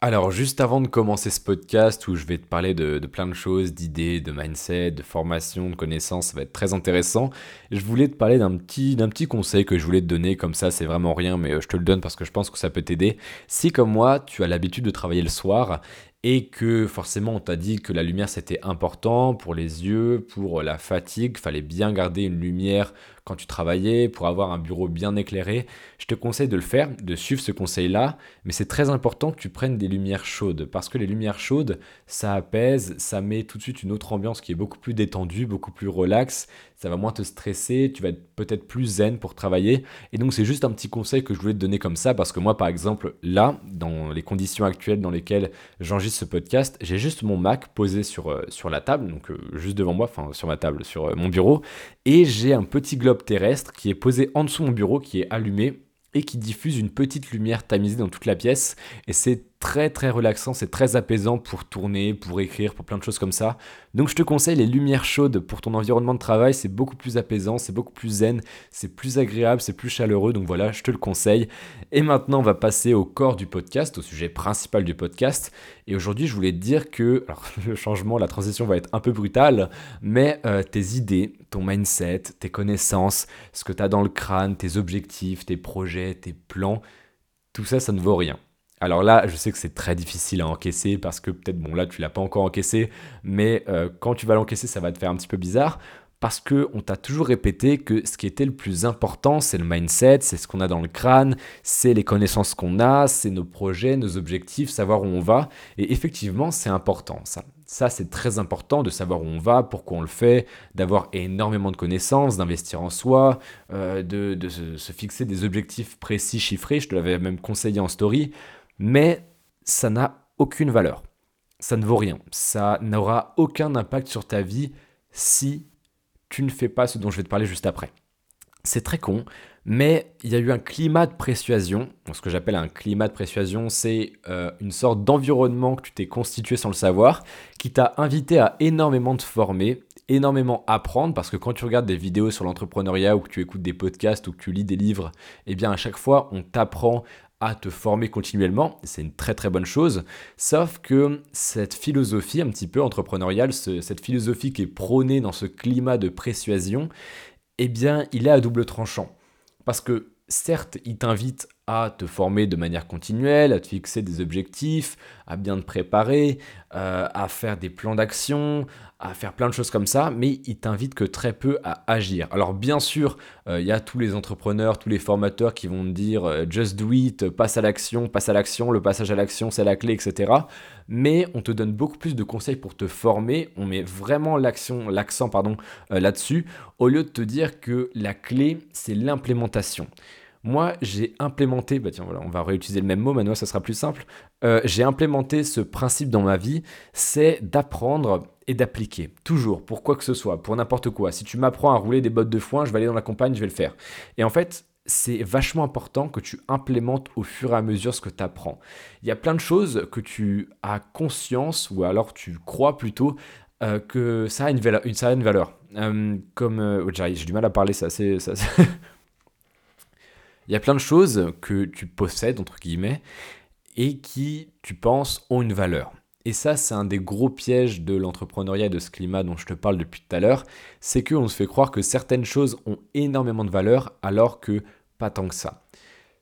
Alors, juste avant de commencer ce podcast où je vais te parler de, plein de choses, d'idées, de mindset, de formation, de connaissances, ça va être très intéressant. Je voulais te parler d'un petit, d'un petit conseil que je voulais te donner, comme ça, c'est vraiment rien, mais euh, je te le donne parce que je pense que ça peut t'aider. Si, comme moi, tu as l'habitude de travailler le soir et que forcément on t'a dit que la lumière c'était important pour les yeux, pour la fatigue, fallait bien garder une lumière quand tu travaillais, pour avoir un bureau bien éclairé, je te conseille de le faire, de suivre ce conseil-là, mais c'est très important que tu prennes des lumières chaudes, parce que les lumières chaudes, ça apaise, ça met tout de suite une autre ambiance qui est beaucoup plus détendue, beaucoup plus relaxe, ça va moins te stresser, tu vas être peut-être plus zen pour travailler, et donc c'est juste un petit conseil que je voulais te donner comme ça, parce que moi par exemple, là, dans les conditions actuelles dans lesquelles j'enregistre ce podcast, j'ai juste mon Mac posé sur, euh, sur la table, donc euh, juste devant moi, enfin sur ma table, sur euh, mon bureau, et j'ai un petit globe terrestre qui est posé en dessous de mon bureau, qui est allumé et qui diffuse une petite lumière tamisée dans toute la pièce. Et c'est très très relaxant, c'est très apaisant pour tourner, pour écrire, pour plein de choses comme ça. Donc je te conseille les lumières chaudes pour ton environnement de travail, c'est beaucoup plus apaisant, c'est beaucoup plus zen, c'est plus agréable, c'est plus chaleureux, donc voilà, je te le conseille. Et maintenant on va passer au corps du podcast, au sujet principal du podcast. Et aujourd'hui je voulais te dire que, le changement, la transition va être un peu brutale, mais euh, tes idées, ton mindset, tes connaissances, ce que tu as dans le crâne, tes objectifs, tes projets, tes plans, tout ça, ça ne vaut rien. Alors là, je sais que c'est très difficile à encaisser parce que peut-être, bon là, tu l'as pas encore encaissé, mais euh, quand tu vas l'encaisser, ça va te faire un petit peu bizarre parce que on t'a toujours répété que ce qui était le plus important, c'est le mindset, c'est ce qu'on a dans le crâne, c'est les connaissances qu'on a, c'est nos projets, nos objectifs, savoir où on va. Et effectivement, c'est important ça. Ça, c'est très important de savoir où on va, pourquoi on le fait, d'avoir énormément de connaissances, d'investir en soi, euh, de, se fixer des objectifs précis, chiffrés. Je te l'avais même conseillé en story mais ça n'a aucune valeur. Ça ne vaut rien. Ça n'aura aucun impact sur ta vie si tu ne fais pas ce dont je vais te parler juste après. C'est très con, mais il y a eu un climat de persuasion. Ce que j'appelle un climat de persuasion, c'est euh, une sorte d'environnement que tu t'es constitué sans le savoir, qui t'a invité à énormément te former, énormément apprendre, parce que quand tu regardes des vidéos sur l'entrepreneuriat ou que tu écoutes des podcasts ou que tu lis des livres, eh bien à chaque fois on t'apprend à te former continuellement, c'est une très très bonne chose, sauf que cette philosophie un petit peu entrepreneuriale, cette philosophie qui est prônée dans ce climat de persuasion, eh bien il est à double tranchant. Parce que certes, il t'invite à te former de manière continuelle, à te fixer des objectifs, à bien te préparer, euh, à faire des plans d'action, à faire plein de choses comme ça, mais il t'invite que très peu à agir. Alors bien sûr, euh, il y a tous les entrepreneurs, tous les formateurs qui vont te dire euh, just do it, passe à l'action, passe à l'action, le passage à l'action c'est la clé, etc. Mais on te donne beaucoup plus de conseils pour te former, on met vraiment l'action, l'accent pardon là-dessus, au lieu de te dire que la clé c'est l'implémentation. Moi, j'ai implémenté, bah tiens, voilà, on va réutiliser le même mot, maintenant ça sera plus simple. Euh, j'ai implémenté ce principe dans ma vie, c'est d'apprendre et d'appliquer. Toujours, pour quoi que ce soit, pour n'importe quoi. Si tu m'apprends à rouler des bottes de foin, je vais aller dans la campagne, je vais le faire. Et en fait, c'est vachement important que tu implémentes au fur et à mesure ce que tu apprends. Il y a plein de choses que tu as conscience, ou alors tu crois plutôt, euh, que ça a une valeur. Une valeur. Euh, comme. j'ai du mal à parler, ça c'est. Il y a plein de choses que tu possèdes, entre guillemets, et qui, tu penses, ont une valeur. Et ça, c'est un des gros pièges de l'entrepreneuriat et de ce climat dont je te parle depuis tout à l'heure, c'est qu'on se fait croire que certaines choses ont énormément de valeur alors que pas tant que ça.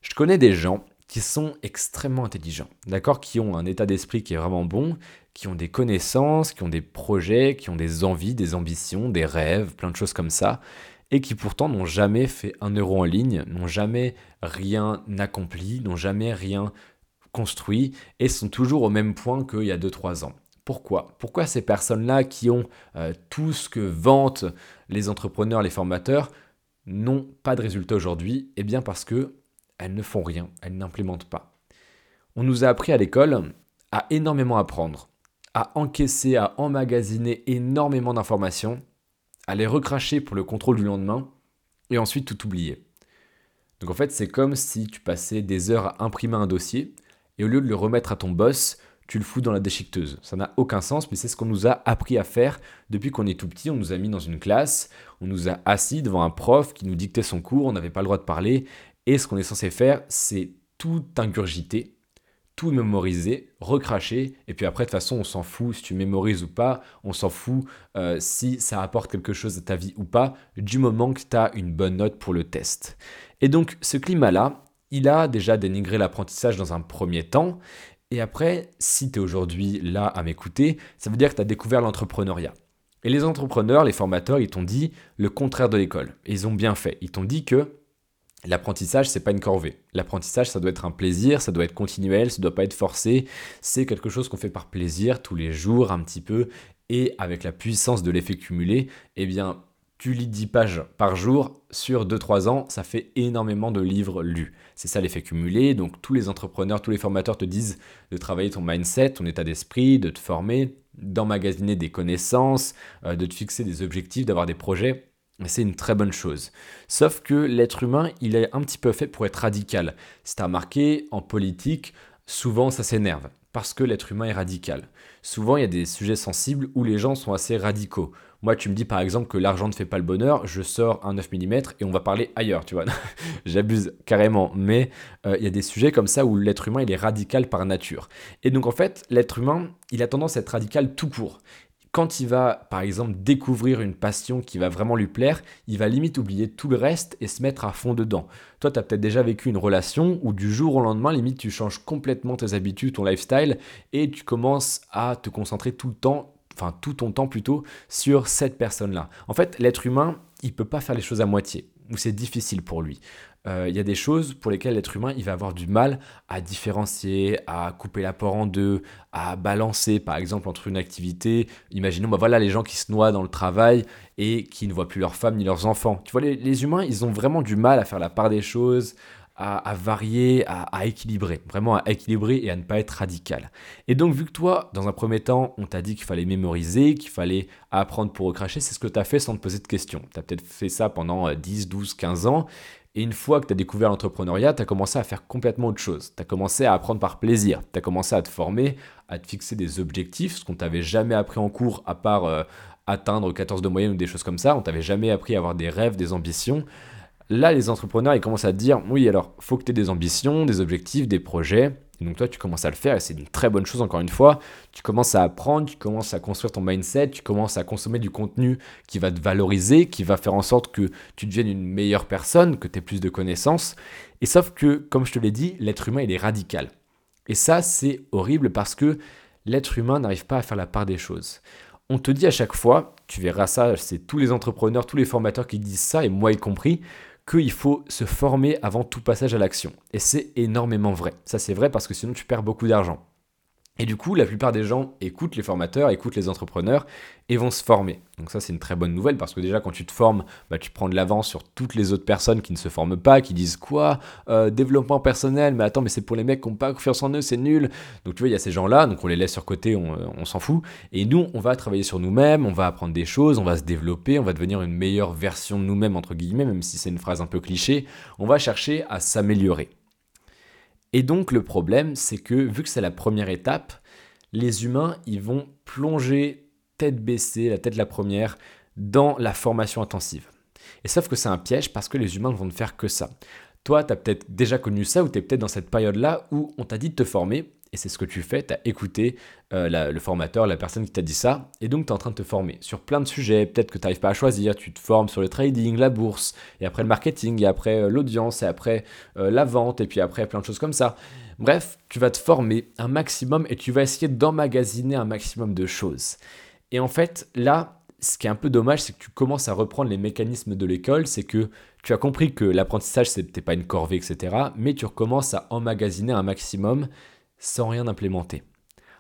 Je connais des gens qui sont extrêmement intelligents, d'accord, qui ont un état d'esprit qui est vraiment bon, qui ont des connaissances, qui ont des projets, qui ont des envies, des ambitions, des rêves, plein de choses comme ça, et qui pourtant n'ont jamais fait un euro en ligne, n'ont jamais rien accompli, n'ont jamais rien construit et sont toujours au même point qu'il y a 2-3 ans. Pourquoi? Pourquoi ces personnes-là qui ont euh, tout ce que vantent les entrepreneurs, les formateurs, n'ont pas de résultats aujourd'hui? Eh bien parce que elles ne font rien, elles n'implémentent pas. On nous a appris à l'école à énormément apprendre, à encaisser, à emmagasiner énormément d'informations les recracher pour le contrôle du lendemain et ensuite tout oublier. Donc en fait, c'est comme si tu passais des heures à imprimer un dossier et au lieu de le remettre à ton boss, tu le fous dans la déchiqueteuse. Ça n'a aucun sens, mais c'est ce qu'on nous a appris à faire depuis qu'on est tout petit. On nous a mis dans une classe, on nous a assis devant un prof qui nous dictait son cours, on n'avait pas le droit de parler. Et ce qu'on est censé faire, c'est tout ingurgiter, tout mémoriser, recracher, et puis après, de toute façon, on s'en fout si tu mémorises ou pas, on s'en fout euh, si ça apporte quelque chose à ta vie ou pas, du moment que tu as une bonne note pour le test. Et donc, ce climat-là, il a déjà dénigré l'apprentissage dans un premier temps, et après, si tu es aujourd'hui là à m'écouter, ça veut dire que tu as découvert l'entrepreneuriat. Et les entrepreneurs, les formateurs, ils t'ont dit le contraire de l'école. Et ils ont bien fait. Ils t'ont dit que L'apprentissage, c'est pas une corvée. L'apprentissage, ça doit être un plaisir, ça doit être continuel, ça doit pas être forcé. C'est quelque chose qu'on fait par plaisir tous les jours, un petit peu, et avec la puissance de l'effet cumulé, eh bien, tu lis 10 pages par jour sur 2-3 ans, ça fait énormément de livres lus. C'est ça l'effet cumulé. Donc tous les entrepreneurs, tous les formateurs te disent de travailler ton mindset, ton état d'esprit, de te former, d'emmagasiner des connaissances, euh, de te fixer des objectifs, d'avoir des projets c'est une très bonne chose. Sauf que l'être humain, il est un petit peu fait pour être radical. C'est à remarqué, en politique, souvent ça s'énerve, parce que l'être humain est radical. Souvent, il y a des sujets sensibles où les gens sont assez radicaux. Moi, tu me dis par exemple que l'argent ne fait pas le bonheur, je sors un 9 mm et on va parler ailleurs, tu vois. J'abuse carrément, mais euh, il y a des sujets comme ça où l'être humain, il est radical par nature. Et donc en fait, l'être humain, il a tendance à être radical tout court quand il va, par exemple, découvrir une passion qui va vraiment lui plaire, il va limite oublier tout le reste et se mettre à fond dedans. Toi, tu as peut-être déjà vécu une relation où du jour au lendemain, limite, tu changes complètement tes habitudes, ton lifestyle, et tu commences à te concentrer tout le temps, enfin tout ton temps plutôt, sur cette personne-là. En fait, l'être humain, il peut pas faire les choses à moitié, ou c'est difficile pour lui. Euh, il y a des choses pour lesquelles l'être humain il va avoir du mal à différencier, à couper l'apport en deux, à balancer par exemple entre une activité. Imaginons, bah voilà les gens qui se noient dans le travail et qui ne voient plus leurs femmes ni leurs enfants. Tu vois, les, humains, ils ont vraiment du mal à faire la part des choses, à, varier, à, équilibrer, vraiment à équilibrer et à ne pas être radical. Et donc, vu que toi, dans un premier temps, on t'a dit qu'il fallait mémoriser, qu'il fallait apprendre pour recracher, c'est ce que tu as fait sans te poser de questions. Tu as peut-être fait ça pendant 10, 12, 15 ans, et une fois que tu as découvert l'entrepreneuriat, tu as commencé à faire complètement autre chose. Tu as commencé à apprendre par plaisir. Tu as commencé à te former, à te fixer des objectifs, ce qu'on t'avait jamais appris en cours, à part euh, atteindre 14 de moyenne ou des choses comme ça. On t'avait jamais appris à avoir des rêves, des ambitions. Là, les entrepreneurs, ils commencent à dire, oui, alors, faut que tu aies des ambitions, des objectifs, des projets. Et donc toi, tu commences à le faire et c'est une très bonne chose encore une fois. Tu commences à apprendre, tu commences à construire ton mindset, tu commences à consommer du contenu qui va te valoriser, qui va faire en sorte que tu deviennes une meilleure personne, que tu aies plus de connaissances. Et sauf que, comme je te l'ai dit, l'être humain, il est radical. Et ça, c'est horrible parce que l'être humain n'arrive pas à faire la part des choses. On te dit à chaque fois, tu verras ça, c'est tous les entrepreneurs, tous les formateurs qui disent ça, et moi y compris, qu'il faut se former avant tout passage à l'action. Et c'est énormément vrai. Ça c'est vrai parce que sinon tu perds beaucoup d'argent. Et du coup, la plupart des gens écoutent les formateurs, écoutent les entrepreneurs et vont se former. Donc ça, c'est une très bonne nouvelle parce que déjà, quand tu te formes, bah, tu prends de l'avance sur toutes les autres personnes qui ne se forment pas, qui disent quoi euh, Développement personnel, mais attends, mais c'est pour les mecs qui n'ont pas confiance en eux, c'est nul. Donc tu vois, il y a ces gens-là, donc on les laisse sur côté, on, on s'en fout. Et nous, on va travailler sur nous-mêmes, on va apprendre des choses, on va se développer, on va devenir une meilleure version de nous-mêmes, entre guillemets, même si c'est une phrase un peu cliché. On va chercher à s'améliorer. Et donc le problème, c'est que vu que c'est la première étape, les humains, ils vont plonger tête baissée, la tête la première, dans la formation intensive. Et sauf que c'est un piège parce que les humains ne vont ne faire que ça. Toi, tu as peut-être déjà connu ça ou tu es peut-être dans cette période-là où on t'a dit de te former et c'est ce que tu fais, tu as écouté euh, le formateur, la personne qui t'a dit ça, et donc tu es en train de te former sur plein de sujets, peut-être que tu n'arrives pas à choisir, tu te formes sur le trading, la bourse, et après le marketing, et après euh, l'audience, et après euh, la vente, et puis après plein de choses comme ça. Bref, tu vas te former un maximum et tu vas essayer d'emmagasiner un maximum de choses. Et en fait, là, ce qui est un peu dommage, c'est que tu commences à reprendre les mécanismes de l'école, c'est que tu as compris que l'apprentissage, c'était pas une corvée, etc., mais tu recommences à emmagasiner un maximum sans rien implémenter.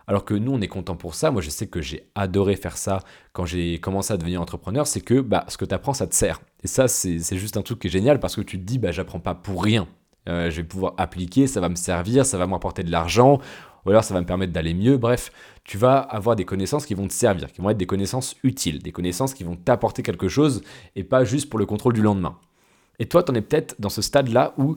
Alors que nous, on est content pour ça. Moi, je sais que j'ai adoré faire ça quand j'ai commencé à devenir entrepreneur. C'est que bah, ce que tu apprends, ça te sert. Et ça, c'est juste un truc qui est génial parce que tu te dis, bah, j'apprends pas pour rien. Euh, je vais pouvoir appliquer, ça va me servir, ça va m'apporter de l'argent, ou alors ça va me permettre d'aller mieux. Bref, tu vas avoir des connaissances qui vont te servir, qui vont être des connaissances utiles, des connaissances qui vont t'apporter quelque chose et pas juste pour le contrôle du lendemain. Et toi, tu en es peut-être dans ce stade-là où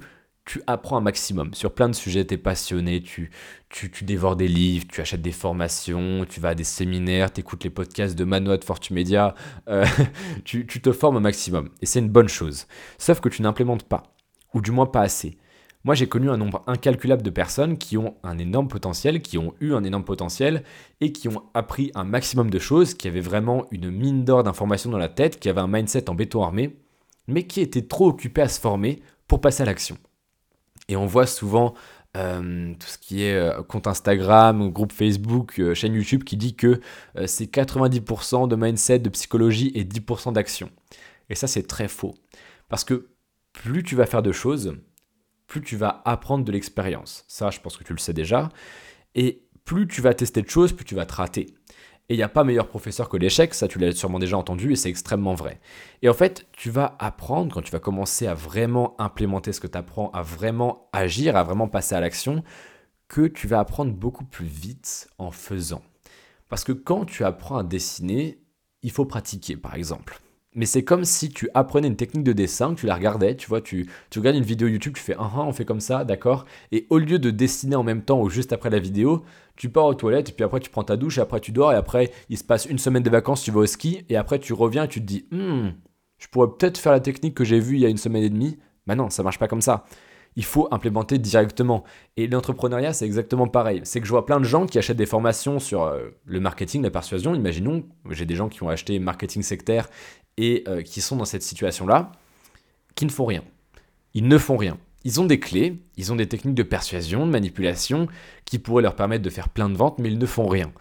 tu apprends un maximum sur plein de sujets, tu es passionné, tu, tu, dévores des livres, tu achètes des formations, tu vas à des séminaires, tu écoutes les podcasts de Manoa de Fortumedia, euh, tu, tu te formes un maximum. Et c'est une bonne chose. Sauf que tu n'implémentes pas, ou du moins pas assez. Moi, j'ai connu un nombre incalculable de personnes qui ont un énorme potentiel, qui ont eu un énorme potentiel et qui ont appris un maximum de choses, qui avaient vraiment une mine d'or d'informations dans la tête, qui avaient un mindset en béton armé, mais qui étaient trop occupés à se former pour passer à l'action. Et on voit souvent euh, tout ce qui est euh, compte Instagram, groupe Facebook, euh, chaîne YouTube qui dit que c'est 90% de mindset, de psychologie et 10% d'action. Et ça, c'est très faux. Parce que plus tu vas faire de choses, plus tu vas apprendre de l'expérience. Ça, je pense que tu le sais déjà. Et plus tu vas tester de choses, plus tu vas te rater. Et il n'y a pas meilleur professeur que l'échec, ça tu l'as sûrement déjà entendu et c'est extrêmement vrai. Et en fait, tu vas apprendre, quand tu vas commencer à vraiment implémenter ce que tu apprends, à vraiment agir, à vraiment passer à l'action, que tu vas apprendre beaucoup plus vite en faisant. Parce que quand tu apprends à dessiner, il faut pratiquer par exemple. Mais c'est comme si tu apprenais une technique de dessin, que tu la regardais, tu vois, tu, tu regardes une vidéo YouTube, tu fais ah, ah on fait comme ça, d'accord Et au lieu de dessiner en même temps ou juste après la vidéo, tu pars aux toilettes et puis après tu prends ta douche et après tu dors et après il se passe une semaine de vacances, tu vas au ski et après tu reviens et tu te dis hmm, je pourrais peut-être faire la technique que j'ai vue il y a une semaine et demie. Mais non, ça marche pas comme ça il faut implémenter directement. Et l'entrepreneuriat, c'est exactement pareil. C'est que je vois plein de gens qui achètent des formations sur euh, le marketing, la persuasion. Imaginons, j'ai des gens qui ont acheté marketing sectaire et euh, qui sont dans cette situation-là, qui ne font rien. Ils ne font rien. Ils ont des clés, ils ont des techniques de persuasion, de manipulation, qui pourraient leur permettre de faire plein de ventes, mais ils ne font rien.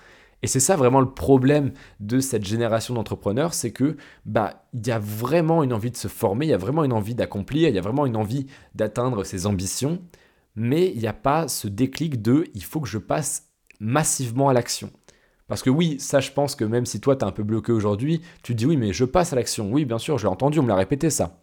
Et c'est ça vraiment le problème de cette génération d'entrepreneurs, c'est que bah il y a vraiment une envie de se former, il y a vraiment une envie d'accomplir, il y a vraiment une envie d'atteindre ses ambitions, mais il n'y a pas ce déclic de il faut que je passe massivement à l'action. Parce que oui, ça je pense que même si toi tu es un peu bloqué aujourd'hui, tu dis oui mais je passe à l'action. Oui bien sûr, je l'ai entendu, on me l'a répété ça.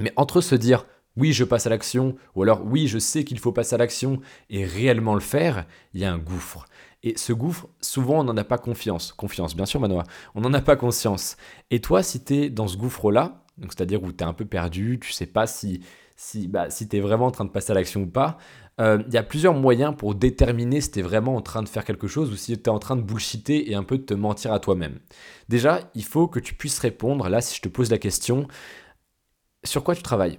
Mais entre se dire oui je passe à l'action, ou alors oui je sais qu'il faut passer à l'action, et réellement le faire, il y a un gouffre. Et ce gouffre, souvent on n'en a pas confiance. Confiance, bien sûr Manoa, on n'en a pas conscience. Et toi si tu es dans ce gouffre-là, c'est-à-dire où tu es un peu perdu, tu sais pas si, si, bah, si tu es vraiment en train de passer à l'action ou pas, euh, il y a plusieurs moyens pour déterminer si tu es vraiment en train de faire quelque chose ou si tu es en train de bullshiter et un peu de te mentir à toi-même. Déjà, il faut que tu puisses répondre, là si je te pose la question, sur quoi tu travailles?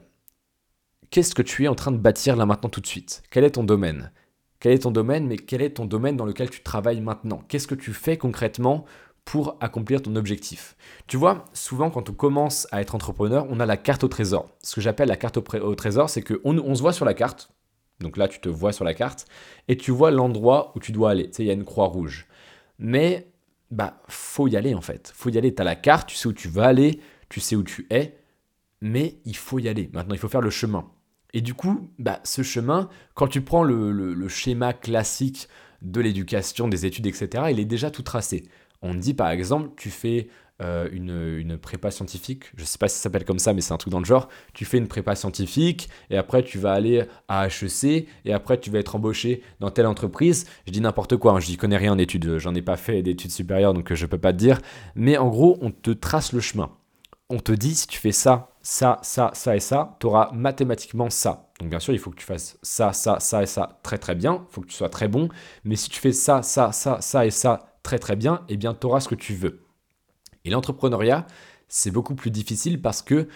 Qu'est-ce que tu es en train de bâtir là maintenant tout de suite? Quel est ton domaine? Quel est ton domaine, mais quel est ton domaine dans lequel tu travailles maintenant? Qu'est-ce que tu fais concrètement pour accomplir ton objectif. Tu vois, souvent quand on commence à être entrepreneur, on a la carte au trésor. Ce que j'appelle la carte au, trésor, c'est qu'on on se voit sur la carte, donc là, tu te vois sur la carte et tu vois l'endroit où tu dois aller. Tu sais, il y a une croix rouge. Mais, bah, faut y aller en fait. Faut y aller. Tu as la carte, tu sais où tu vas aller, tu sais où tu es, mais il faut y aller. Maintenant, il faut faire le chemin. Et du coup, bah, ce chemin, quand tu prends le schéma classique de l'éducation, des études, etc., il est déjà tout tracé. On dit par exemple, tu fais euh, une, prépa scientifique, je sais pas si ça s'appelle comme ça, mais c'est un truc dans le genre, tu fais une prépa scientifique, et après tu vas aller à HEC, et après tu vas être embauché dans telle entreprise. Je dis n'importe quoi, hein, je n'y connais rien en études, j'en ai pas fait d'études supérieures, donc je ne peux pas te dire. Mais en gros, on te trace le chemin. On te dit, si tu fais ça, ça, ça, ça et ça, tu auras mathématiquement ça. Donc bien sûr, il faut que tu fasses ça, ça, ça et ça très très bien, il faut que tu sois très bon, mais si tu fais ça, ça, ça, ça et ça très très bien, eh bien tu auras ce que tu veux. Et l'entrepreneuriat, c'est beaucoup plus difficile parce que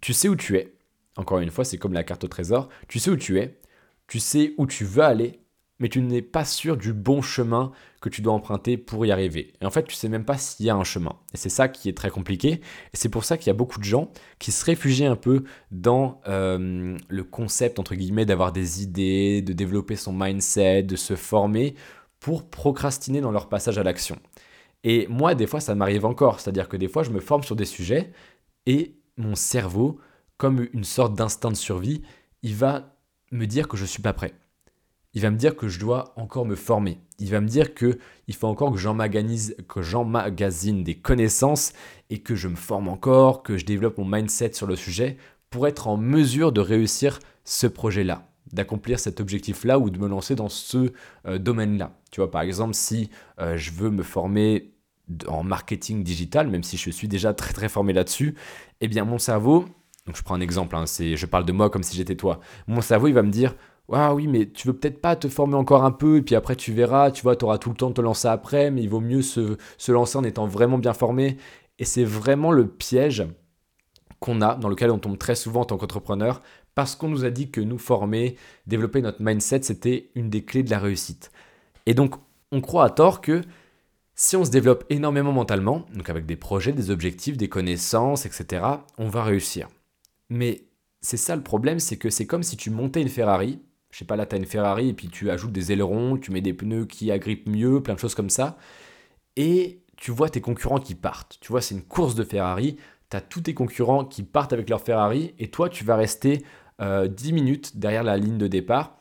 tu sais où tu es. Encore une fois, c'est comme la carte au trésor. Tu sais où tu es, tu sais où tu veux aller, mais tu n'es pas sûr du bon chemin que tu dois emprunter pour y arriver. Et en fait, tu sais même pas s'il y a un chemin. Et c'est ça qui est très compliqué. Et c'est pour ça qu'il y a beaucoup de gens qui se réfugient un peu dans euh, le concept, entre guillemets, d'avoir des idées, de développer son mindset, de se former pour procrastiner dans leur passage à l'action. Et moi, des fois, ça m'arrive encore. C'est-à-dire que des fois, je me forme sur des sujets et mon cerveau, comme une sorte d'instinct de survie, il va me dire que je ne suis pas prêt. Il va me dire que je dois encore me former. Il va me dire que il faut encore que j'emmagasine des connaissances et que je me forme encore, que je développe mon mindset sur le sujet pour être en mesure de réussir ce projet-là d'accomplir cet objectif-là ou de me lancer dans ce euh, domaine-là. Tu vois, par exemple, si euh, je veux me former en marketing digital, même si je suis déjà très très formé là-dessus, eh bien mon cerveau, donc je prends un exemple, hein, je parle de moi comme si j'étais toi, mon cerveau il va me dire, ah oui, mais tu veux peut-être pas te former encore un peu, et puis après tu verras, tu vois, tu auras tout le temps de te lancer après, mais il vaut mieux se, se lancer en étant vraiment bien formé. Et c'est vraiment le piège qu'on a, dans lequel on tombe très souvent en tant qu'entrepreneur, parce qu'on nous a dit que nous former, développer notre mindset, c'était une des clés de la réussite. Et donc, on croit à tort que si on se développe énormément mentalement, donc avec des projets, des objectifs, des connaissances, etc., on va réussir. Mais c'est ça le problème, c'est que c'est comme si tu montais une Ferrari. Je sais pas, là, tu as une Ferrari et puis tu ajoutes des ailerons, tu mets des pneus qui agrippent mieux, plein de choses comme ça. Et tu vois tes concurrents qui partent. Tu vois, c'est une course de Ferrari. Tu as tous tes concurrents qui partent avec leur Ferrari et toi, tu vas rester 10 euh, minutes derrière la ligne de départ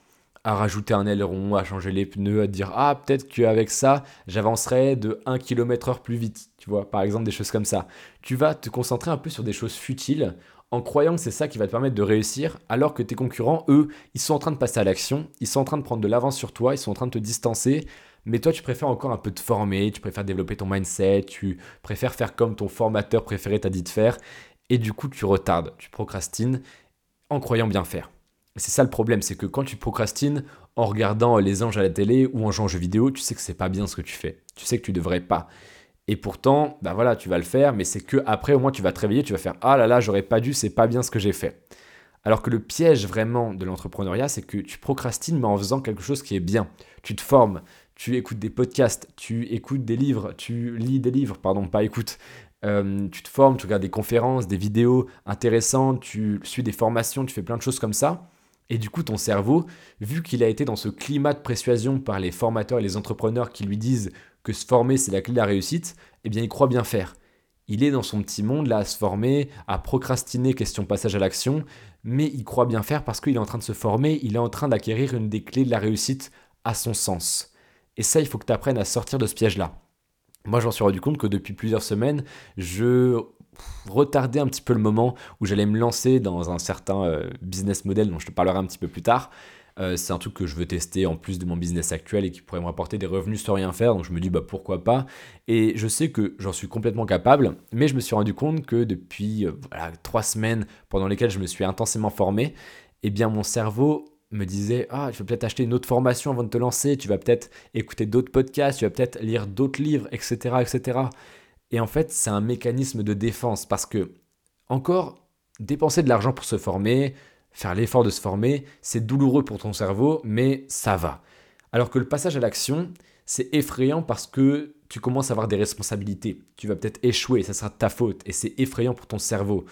à rajouter un aileron, à changer les pneus, à dire ah peut-être qu'avec ça j'avancerai de 1 km/h plus vite, tu vois, par exemple des choses comme ça. Tu vas te concentrer un peu sur des choses futiles en croyant que c'est ça qui va te permettre de réussir, alors que tes concurrents, eux, ils sont en train de passer à l'action, ils sont en train de prendre de l'avance sur toi, ils sont en train de te distancer, mais toi tu préfères encore un peu te former, tu préfères développer ton mindset, tu préfères faire comme ton formateur préféré t'a dit de faire, et du coup tu retardes, tu procrastines, en croyant bien faire. C'est ça le problème, c'est que quand tu procrastines en regardant les anges à la télé ou en jouant aux jeux vidéo, tu sais que c'est pas bien ce que tu fais. Tu sais que tu devrais pas. Et pourtant, bah voilà, tu vas le faire, mais c'est que après au moins tu vas te réveiller, tu vas faire ah là là, j'aurais pas dû, c'est pas bien ce que j'ai fait. Alors que le piège vraiment de l'entrepreneuriat, c'est que tu procrastines mais en faisant quelque chose qui est bien. Tu te formes, tu écoutes des podcasts, tu écoutes des livres, tu lis des livres, pardon, pas écoute, euh, tu te formes, tu regardes des conférences, des vidéos intéressantes, tu suis des formations, tu fais plein de choses comme ça. Et du coup, ton cerveau, vu qu'il a été dans ce climat de persuasion par les formateurs et les entrepreneurs qui lui disent que se former, c'est la clé de la réussite, eh bien, il croit bien faire. Il est dans son petit monde là à se former, à procrastiner question passage à l'action, mais il croit bien faire parce qu'il est en train de se former, il est en train d'acquérir une des clés de la réussite à son sens. Et ça, il faut que tu apprennes à sortir de ce piège-là. Moi, j'en suis rendu compte que depuis plusieurs semaines, je retardais un petit peu le moment où j'allais me lancer dans un certain euh, business model dont je te parlerai un petit peu plus tard. Euh, c'est un truc que je veux tester en plus de mon business actuel et qui pourrait me rapporter des revenus sans rien faire. Donc je me dis bah pourquoi pas? Et je sais que j'en suis complètement capable, mais je me suis rendu compte que depuis euh, trois semaines pendant lesquelles je me suis intensément formé, eh bien mon cerveau me disait Ah, tu vas peut-être acheter une autre formation avant de te lancer, tu vas peut-être écouter d'autres podcasts, tu vas peut-être lire d'autres livres, etc., etc. Et en fait, c'est un mécanisme de défense parce que, encore, dépenser de l'argent pour se former, faire l'effort de se former, c'est douloureux pour ton cerveau, mais ça va. Alors que le passage à l'action, c'est effrayant parce que tu commences à avoir des responsabilités. Tu vas peut-être échouer, ça sera de ta faute, et c'est effrayant pour ton cerveau.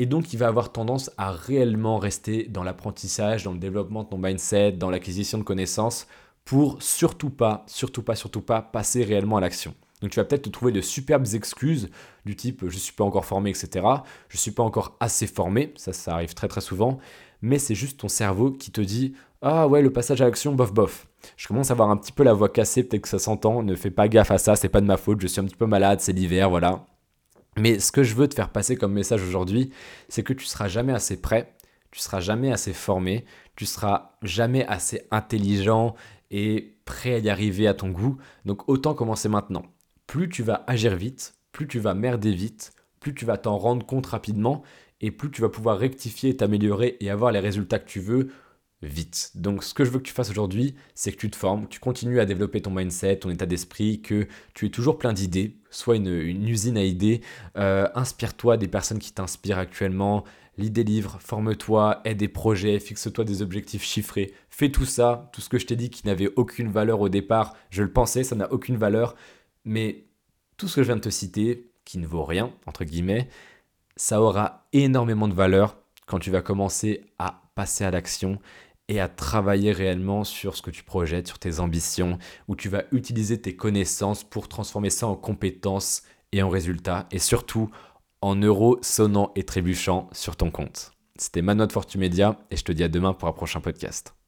Et donc, il va avoir tendance à réellement rester dans l'apprentissage, dans le développement de ton mindset, dans l'acquisition de connaissances, pour surtout pas, surtout pas, surtout pas passer réellement à l'action. Donc tu vas peut-être te trouver de superbes excuses du type je ne suis pas encore formé, etc. Je ne suis pas encore assez formé, ça ça arrive très très souvent, mais c'est juste ton cerveau qui te dit ah ouais le passage à l'action bof bof. Je commence à avoir un petit peu la voix cassée, peut-être que ça s'entend, ne fais pas gaffe à ça, c'est pas de ma faute, je suis un petit peu malade, c'est l'hiver, voilà. Mais ce que je veux te faire passer comme message aujourd'hui, c'est que tu seras jamais assez prêt, tu seras jamais assez formé, tu seras jamais assez intelligent et prêt à y arriver à ton goût. Donc autant commencer maintenant. Plus tu vas agir vite, plus tu vas merder vite, plus tu vas t'en rendre compte rapidement et plus tu vas pouvoir rectifier, t'améliorer et avoir les résultats que tu veux vite. Donc ce que je veux que tu fasses aujourd'hui, c'est que tu te formes, que tu continues à développer ton mindset, ton état d'esprit, que tu es toujours plein d'idées, soit une, usine à idées. Euh, inspire-toi des personnes qui t'inspirent actuellement, lis des livres, forme-toi, aide des projets, fixe-toi des objectifs chiffrés. Fais tout ça, tout ce que je t'ai dit qui n'avait aucune valeur au départ, je le pensais, ça n'a aucune valeur. Mais tout ce que je viens de te citer, qui ne vaut rien, entre guillemets, ça aura énormément de valeur quand tu vas commencer à passer à l'action et à travailler réellement sur ce que tu projettes, sur tes ambitions, où tu vas utiliser tes connaissances pour transformer ça en compétences et en résultats, et surtout en euros sonnants et trébuchants sur ton compte. C'était Manotte Fortumedia, et je te dis à demain pour un prochain podcast.